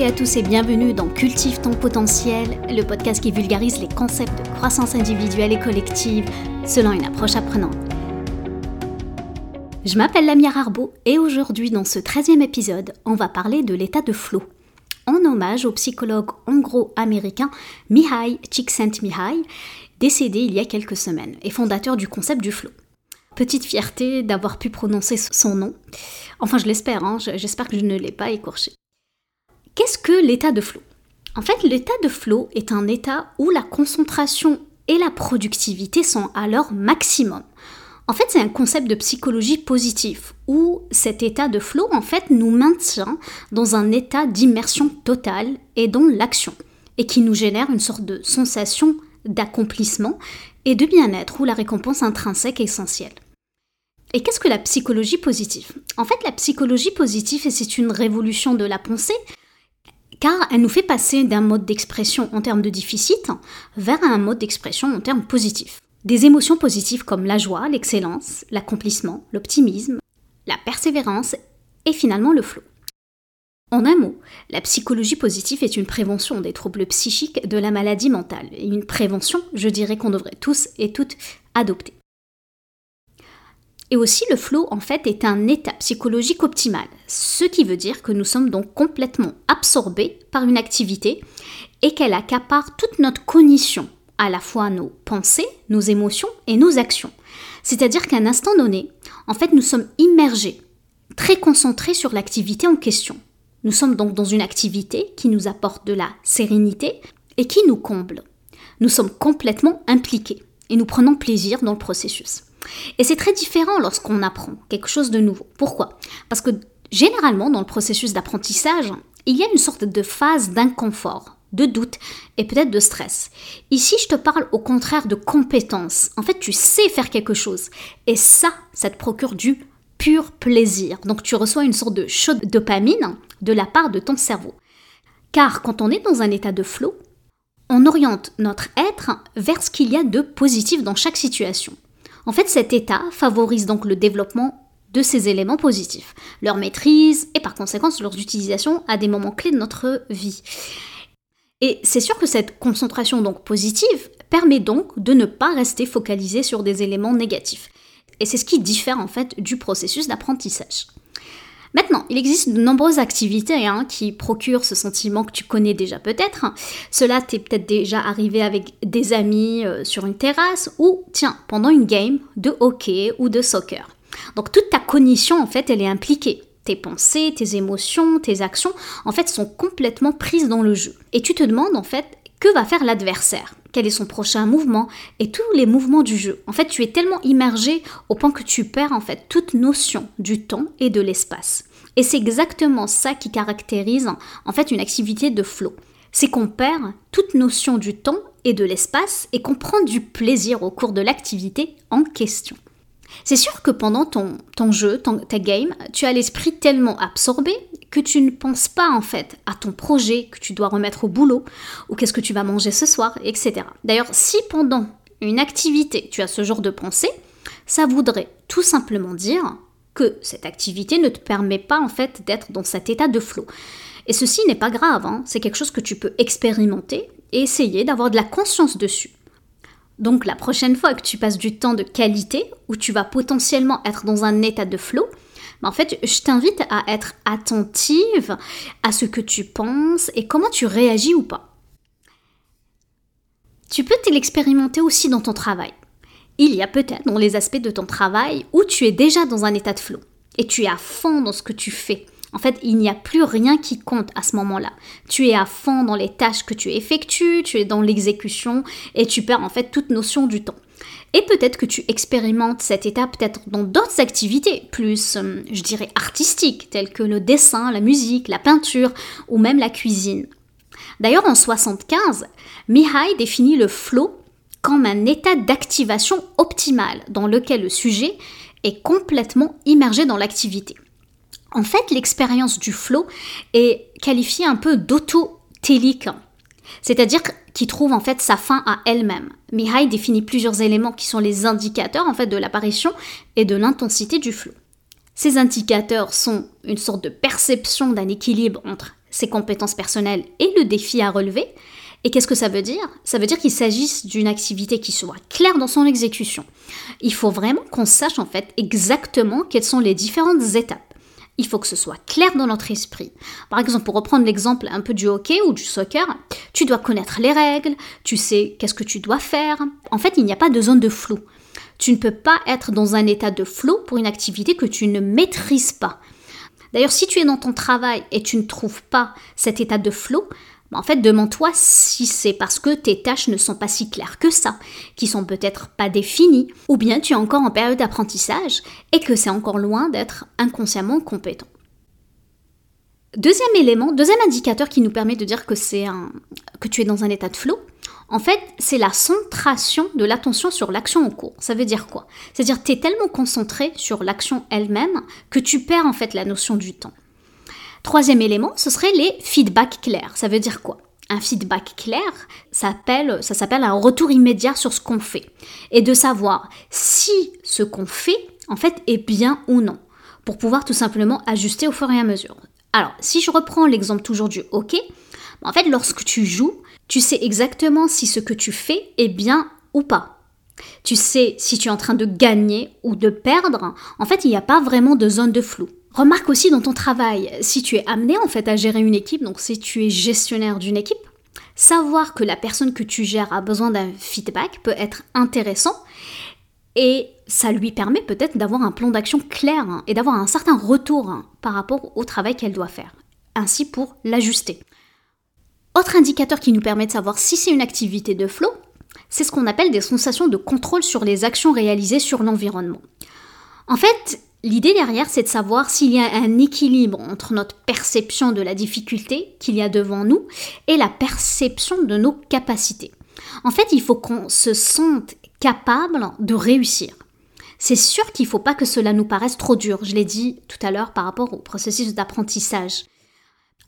toutes à tous et bienvenue dans Cultive ton potentiel, le podcast qui vulgarise les concepts de croissance individuelle et collective selon une approche apprenante. Je m'appelle Lamia Arbo et aujourd'hui dans ce 13e épisode, on va parler de l'état de flow. En hommage au psychologue hongro-américain Mihai Csikszentmihalyi, décédé il y a quelques semaines et fondateur du concept du flow. Petite fierté d'avoir pu prononcer son nom. Enfin, je l'espère, hein, j'espère que je ne l'ai pas écorché. Qu'est-ce que l'état de flow? En fait, l'état de flow est un état où la concentration et la productivité sont à leur maximum. En fait, c'est un concept de psychologie positive où cet état de flow en fait nous maintient dans un état d'immersion totale et dans l'action et qui nous génère une sorte de sensation d'accomplissement et de bien-être ou la récompense intrinsèque essentielle. Et qu'est-ce que la psychologie positive? En fait, la psychologie positive, c'est une révolution de la pensée, car elle nous fait passer d'un mode d'expression en termes de déficit vers un mode d'expression en termes positifs. Des émotions positives comme la joie, l'excellence, l'accomplissement, l'optimisme, la persévérance et finalement le flot. En un mot, la psychologie positive est une prévention des troubles psychiques de la maladie mentale, et une prévention, je dirais qu'on devrait tous et toutes adopter. Et aussi, le flow, en fait, est un état psychologique optimal, ce qui veut dire que nous sommes donc complètement absorbés par une activité et qu'elle accapare toute notre cognition, à la fois nos pensées, nos émotions et nos actions. C'est-à-dire qu'à un instant donné, en fait, nous sommes immergés, très concentrés sur l'activité en question. Nous sommes donc dans une activité qui nous apporte de la sérénité et qui nous comble. Nous sommes complètement impliqués et nous prenons plaisir dans le processus. Et c'est très différent lorsqu'on apprend quelque chose de nouveau. Pourquoi? Parce que généralement, dans le processus d'apprentissage, il y a une sorte de phase d'inconfort, de doute et peut-être de stress. Ici, je te parle au contraire de compétence. En fait, tu sais faire quelque chose. Et ça, ça te procure du pur plaisir. Donc tu reçois une sorte de chaude dopamine de la part de ton cerveau. Car quand on est dans un état de flow, on oriente notre être vers ce qu'il y a de positif dans chaque situation. En fait, cet état favorise donc le développement de ces éléments positifs, leur maîtrise et par conséquent leur utilisation à des moments clés de notre vie. Et c'est sûr que cette concentration donc positive permet donc de ne pas rester focalisé sur des éléments négatifs. Et c'est ce qui diffère en fait du processus d'apprentissage. Maintenant, il existe de nombreuses activités hein, qui procurent ce sentiment que tu connais déjà peut-être. Cela t'est peut-être déjà arrivé avec des amis euh, sur une terrasse ou, tiens, pendant une game de hockey ou de soccer. Donc toute ta cognition, en fait, elle est impliquée. Tes pensées, tes émotions, tes actions, en fait, sont complètement prises dans le jeu. Et tu te demandes, en fait, que va faire l'adversaire? Quel est son prochain mouvement? Et tous les mouvements du jeu. En fait, tu es tellement immergé au point que tu perds en fait toute notion du temps et de l'espace. Et c'est exactement ça qui caractérise en fait une activité de flow. C'est qu'on perd toute notion du temps et de l'espace et qu'on prend du plaisir au cours de l'activité en question. C'est sûr que pendant ton, jeu, ta game, tu as l'esprit tellement absorbé que tu ne penses pas en fait à ton projet que tu dois remettre au boulot ou qu'est-ce que tu vas manger ce soir, etc. D'ailleurs, si pendant une activité tu as ce genre de pensée, ça voudrait tout simplement dire que cette activité ne te permet pas en fait d'être dans cet état de flow. Et ceci n'est pas grave, hein. c'est quelque chose que tu peux expérimenter et essayer d'avoir de la conscience dessus. Donc la prochaine fois que tu passes du temps de qualité, où tu vas potentiellement être dans un état de flow, en fait, je t'invite à être attentive à ce que tu penses et comment tu réagis ou pas. Tu peux te l'expérimenter aussi dans ton travail. Il y a peut-être dans les aspects de ton travail où tu es déjà dans un état de flow et tu es à fond dans ce que tu fais. En fait, il n'y a plus rien qui compte à ce moment-là. Tu es à fond dans les tâches que tu effectues, tu es dans l'exécution et tu perds en fait toute notion du temps. Et peut-être que tu expérimentes cet état peut-être dans d'autres activités, plus, euh, je dirais, artistiques, telles que le dessin, la musique, la peinture ou même la cuisine. D'ailleurs, en 75, Mihai définit le flow comme un état d'activation optimal dans lequel le sujet est complètement immergé dans l'activité. En fait, l'expérience du flow est qualifiée un peu d'autotélique, c'est-à-dire qu'il trouve en fait sa fin à elle-même. Mihai définit plusieurs éléments qui sont les indicateurs en fait de l'apparition et de l'intensité du flow. Ces indicateurs sont une sorte de perception d'un équilibre entre ses compétences personnelles et le défi à relever. Et qu'est-ce que ça veut dire? Ça veut dire qu'il s'agisse d'une activité qui soit claire dans son exécution. Il faut vraiment qu'on sache en fait exactement quelles sont les différentes étapes. Il faut que ce soit clair dans notre esprit. Par exemple, pour reprendre l'exemple un peu du hockey ou du soccer, tu dois connaître les règles, tu sais qu'est-ce que tu dois faire. En fait, il n'y a pas de zone de flou. Tu ne peux pas être dans un état de flou pour une activité que tu ne maîtrises pas. D'ailleurs, si tu es dans ton travail et tu ne trouves pas cet état de flou, en fait, demande-toi si c'est parce que tes tâches ne sont pas si claires que ça, qui sont peut-être pas définies, ou bien tu es encore en période d'apprentissage et que c'est encore loin d'être inconsciemment compétent. Deuxième élément, deuxième indicateur qui nous permet de dire que c'est un, que tu es dans un état de flow, en fait, c'est la centration de l'attention sur l'action en cours. Ça veut dire quoi? C'est-à-dire tu es tellement concentré sur l'action elle-même que tu perds en fait la notion du temps. Troisième élément, ce serait les feedbacks clairs. Ça veut dire quoi? Un feedback clair, ça s'appelle un retour immédiat sur ce qu'on fait. Et de savoir si ce qu'on fait, en fait, est bien ou non. Pour pouvoir tout simplement ajuster au fur et à mesure. Alors, si je reprends l'exemple toujours du hockey, en fait, lorsque tu joues, tu sais exactement si ce que tu fais est bien ou pas. Tu sais si tu es en train de gagner ou de perdre. En fait, il n'y a pas vraiment de zone de flou. Remarque aussi dans ton travail, si tu es amené en fait à gérer une équipe, donc si tu es gestionnaire d'une équipe, savoir que la personne que tu gères a besoin d'un feedback peut être intéressant et ça lui permet peut-être d'avoir un plan d'action clair hein, et d'avoir un certain retour hein, par rapport au travail qu'elle doit faire, ainsi pour l'ajuster. Autre indicateur qui nous permet de savoir si c'est une activité de flow, c'est ce qu'on appelle des sensations de contrôle sur les actions réalisées sur l'environnement. En fait, L'idée derrière, c'est de savoir s'il y a un équilibre entre notre perception de la difficulté qu'il y a devant nous et la perception de nos capacités. En fait, il faut qu'on se sente capable de réussir. C'est sûr qu'il ne faut pas que cela nous paraisse trop dur, je l'ai dit tout à l'heure par rapport au processus d'apprentissage.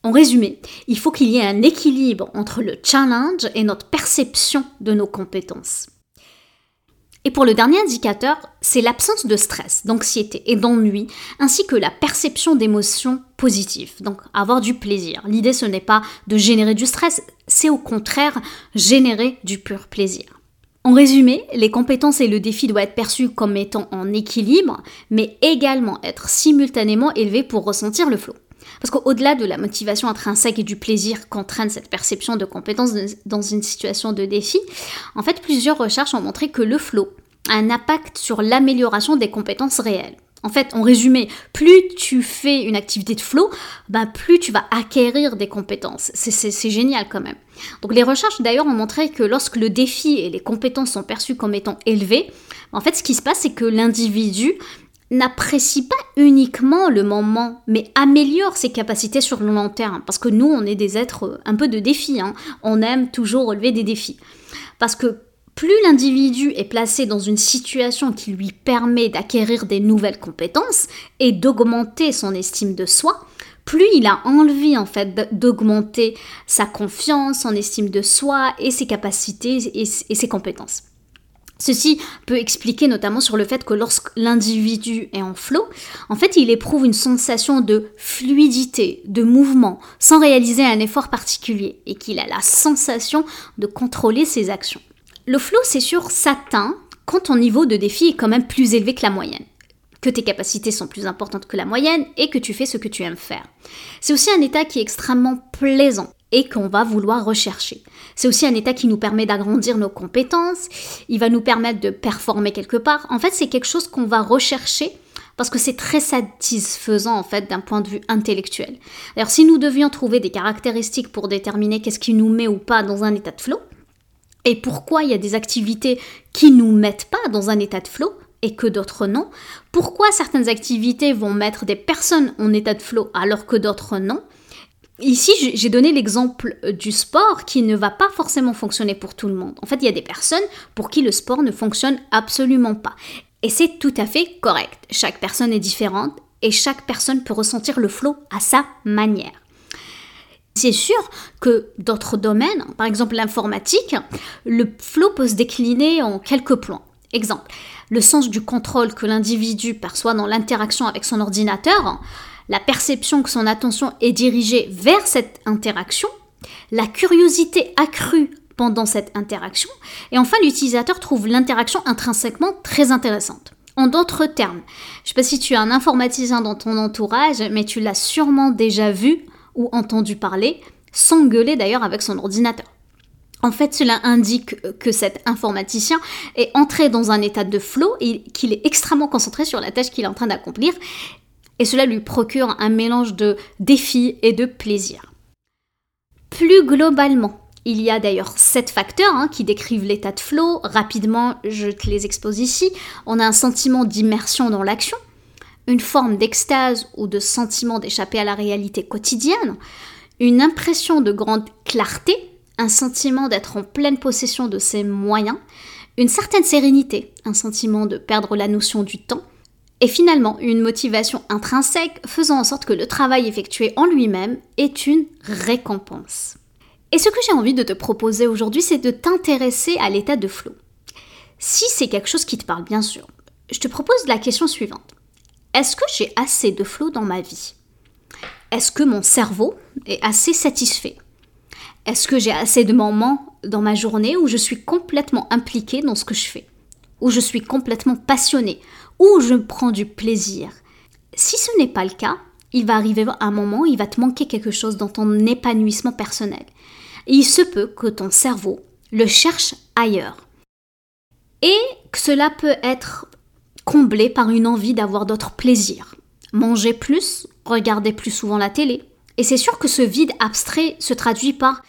En résumé, il faut qu'il y ait un équilibre entre le challenge et notre perception de nos compétences. Et pour le dernier indicateur, c'est l'absence de stress, d'anxiété et d'ennui, ainsi que la perception d'émotions positives, donc avoir du plaisir. L'idée, ce n'est pas de générer du stress, c'est au contraire générer du pur plaisir. En résumé, les compétences et le défi doivent être perçus comme étant en équilibre, mais également être simultanément élevés pour ressentir le flot. Parce qu'au-delà de la motivation intrinsèque et du plaisir qu'entraîne cette perception de compétence dans une situation de défi, en fait, plusieurs recherches ont montré que le flow a un impact sur l'amélioration des compétences réelles. En fait, en résumé, plus tu fais une activité de flow, ben plus tu vas acquérir des compétences. C'est génial quand même. Donc les recherches d'ailleurs ont montré que lorsque le défi et les compétences sont perçus comme étant élevés, en fait ce qui se passe c'est que l'individu n'apprécie pas uniquement le moment, mais améliore ses capacités sur le long terme. Parce que nous, on est des êtres euh, un peu de défis. Hein. On aime toujours relever des défis. Parce que plus l'individu est placé dans une situation qui lui permet d'acquérir des nouvelles compétences et d'augmenter son estime de soi, plus il a envie en fait d'augmenter sa confiance, son estime de soi et ses capacités et ses compétences. Ceci peut expliquer notamment sur le fait que lorsque l'individu est en flot, en fait, il éprouve une sensation de fluidité, de mouvement, sans réaliser un effort particulier, et qu'il a la sensation de contrôler ses actions. Le flow, c'est sûr, s'atteint quand ton niveau de défi est quand même plus élevé que la moyenne que tes capacités sont plus importantes que la moyenne et que tu fais ce que tu aimes faire. C'est aussi un état qui est extrêmement plaisant et qu'on va vouloir rechercher. C'est aussi un état qui nous permet d'agrandir nos compétences, il va nous permettre de performer quelque part. En fait, c'est quelque chose qu'on va rechercher parce que c'est très satisfaisant en fait d'un point de vue intellectuel. Alors si nous devions trouver des caractéristiques pour déterminer qu'est-ce qui nous met ou pas dans un état de flow, et pourquoi il y a des activités qui nous mettent pas dans un état de flow et que d'autres non, pourquoi certaines activités vont mettre des personnes en état de flow alors que d'autres non, Ici, j'ai donné l'exemple euh, du sport qui ne va pas forcément fonctionner pour tout le monde. En fait, il y a des personnes pour qui le sport ne fonctionne absolument pas. Et c'est tout à fait correct. Chaque personne est différente et chaque personne peut ressentir le flow à sa manière. C'est sûr que d'autres domaines, par exemple l'informatique, le flow peut se décliner en quelques points. Exemple, le sens du contrôle que l'individu perçoit dans l'interaction avec son ordinateur, la perception que son attention est dirigée vers cette interaction, la curiosité accrue pendant cette interaction, et enfin l'utilisateur trouve l'interaction intrinsèquement très intéressante. En d'autres termes, je ne sais pas si tu as un informaticien dans ton entourage, mais tu l'as sûrement déjà vu ou entendu parler, s'engueuler d'ailleurs avec son ordinateur. En fait, cela indique que cet informaticien est entré dans un état de flow et qu'il est extrêmement concentré sur la tâche qu'il est en train d'accomplir. Et cela lui procure un mélange de défis et de plaisir. Plus globalement, il y a d'ailleurs sept facteurs hein, qui décrivent l'état de flow. Rapidement, je te les expose ici. On a un sentiment d'immersion dans l'action, une forme d'extase ou de sentiment d'échapper à la réalité quotidienne, une impression de grande clarté, un sentiment d'être en pleine possession de ses moyens, une certaine sérénité, un sentiment de perdre la notion du temps, et finalement une motivation intrinsèque faisant en sorte que le travail effectué en lui-même est une récompense. Et ce que j'ai envie de te proposer aujourd'hui, c'est de t'intéresser à l'état de flow. Si c'est quelque chose qui te parle, bien sûr, je te propose la question suivante. Est-ce que j'ai assez de flow dans ma vie? Est-ce que mon cerveau est assez satisfait? Est-ce que j'ai assez de moments dans ma journée où je suis complètement impliquée dans ce que je fais? Où je suis complètement passionnée? Où je prends du plaisir Si ce n'est pas le cas, il va arriver un moment où il va te manquer quelque chose dans ton épanouissement personnel. Et il se peut que ton cerveau le cherche ailleurs. Et que cela peut être comblé par une envie d'avoir d'autres plaisirs. Manger plus, regarder plus souvent la télé, et c'est sûr que ce vide abstrait se traduit par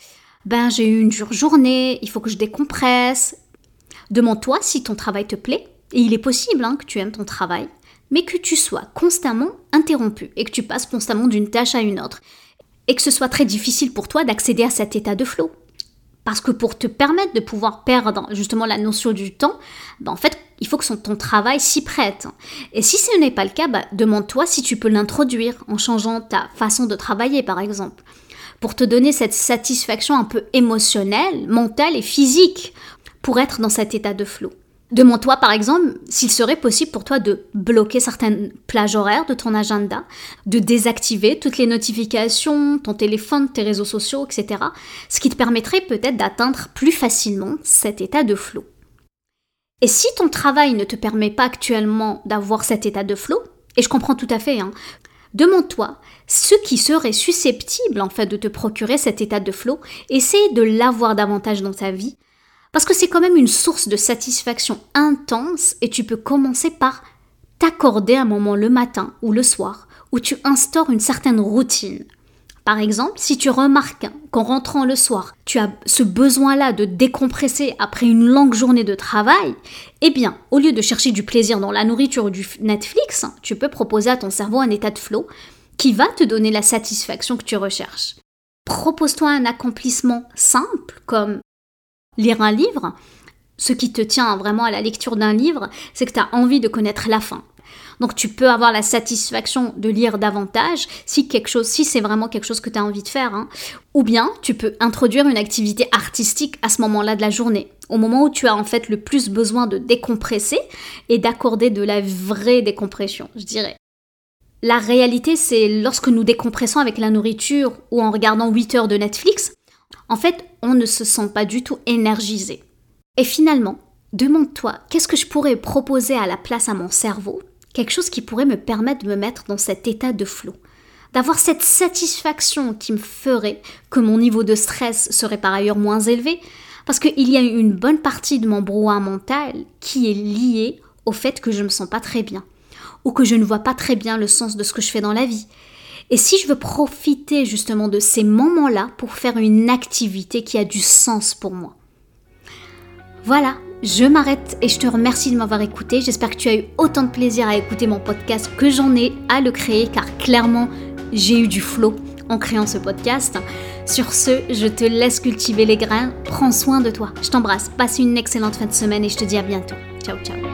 ben j'ai eu une dure journée, il faut que je décompresse. Demande-toi si ton travail te plaît, et il est possible hein, que tu aimes ton travail, mais que tu sois constamment interrompu et que tu passes constamment d'une tâche à une autre, et que ce soit très difficile pour toi d'accéder à cet état de flow. Parce que pour te permettre de pouvoir perdre justement la notion du temps, ben en fait, il faut que ton travail s'y prête. Et si ce n'est pas le cas, bah, demande-toi si tu peux l'introduire en changeant ta façon de travailler, par exemple, pour te donner cette satisfaction un peu émotionnelle, mentale et physique pour être dans cet état de Demande-toi par exemple s'il serait possible pour toi de bloquer certaines plages horaires de ton agenda, de désactiver toutes les notifications, ton téléphone, tes réseaux sociaux, etc. Ce qui te permettrait peut-être d'atteindre plus facilement cet état de flow. Et si ton travail ne te permet pas actuellement d'avoir cet état de flow, et je comprends tout à fait, hein, demande-toi ce qui serait susceptible en fait de te procurer cet état de flow, essaye de l'avoir davantage dans ta vie, parce que c'est quand même une source de satisfaction intense et tu peux commencer par t'accorder un moment le matin ou le soir où tu instaures une certaine routine. Par exemple, si tu remarques qu'en rentrant le soir, tu as ce besoin-là de décompresser après une longue journée de travail, eh bien, au lieu de chercher du plaisir dans la nourriture ou du Netflix, tu peux proposer à ton cerveau un état de flow qui va te donner la satisfaction que tu recherches. Propose-toi un accomplissement simple comme lire un livre. Ce qui te tient vraiment à la lecture d'un livre, c'est que tu as envie de connaître la fin. Donc tu peux avoir la satisfaction de lire davantage si quelque chose, si c'est vraiment quelque chose que tu as envie de faire. Hein. Ou bien tu peux introduire une activité artistique à ce moment-là de la journée, au moment où tu as en fait le plus besoin de décompresser et d'accorder de la vraie décompression, je dirais. La réalité, c'est lorsque nous décompressons avec la nourriture ou en regardant 8 heures de Netflix, en fait, on ne se sent pas du tout énergisé. Et finalement, demande-toi, qu'est-ce que je pourrais proposer à la place à mon cerveau? Quelque chose qui pourrait me permettre de me mettre dans cet état de flot, d'avoir cette satisfaction qui me ferait que mon niveau de stress serait par ailleurs moins élevé, parce qu'il y a une bonne partie de mon brouhaha mental qui est liée au fait que je ne me sens pas très bien, ou que je ne vois pas très bien le sens de ce que je fais dans la vie. Et si je veux profiter justement de ces moments-là pour faire une activité qui a du sens pour moi. Voilà, je m'arrête et je te remercie de m'avoir écouté. J'espère que tu as eu autant de plaisir à écouter mon podcast que j'en ai à le créer car clairement j'ai eu du flow en créant ce podcast. Sur ce, je te laisse cultiver les grains. Prends soin de toi. Je t'embrasse. Passe une excellente fin de semaine et je te dis à bientôt. Ciao ciao.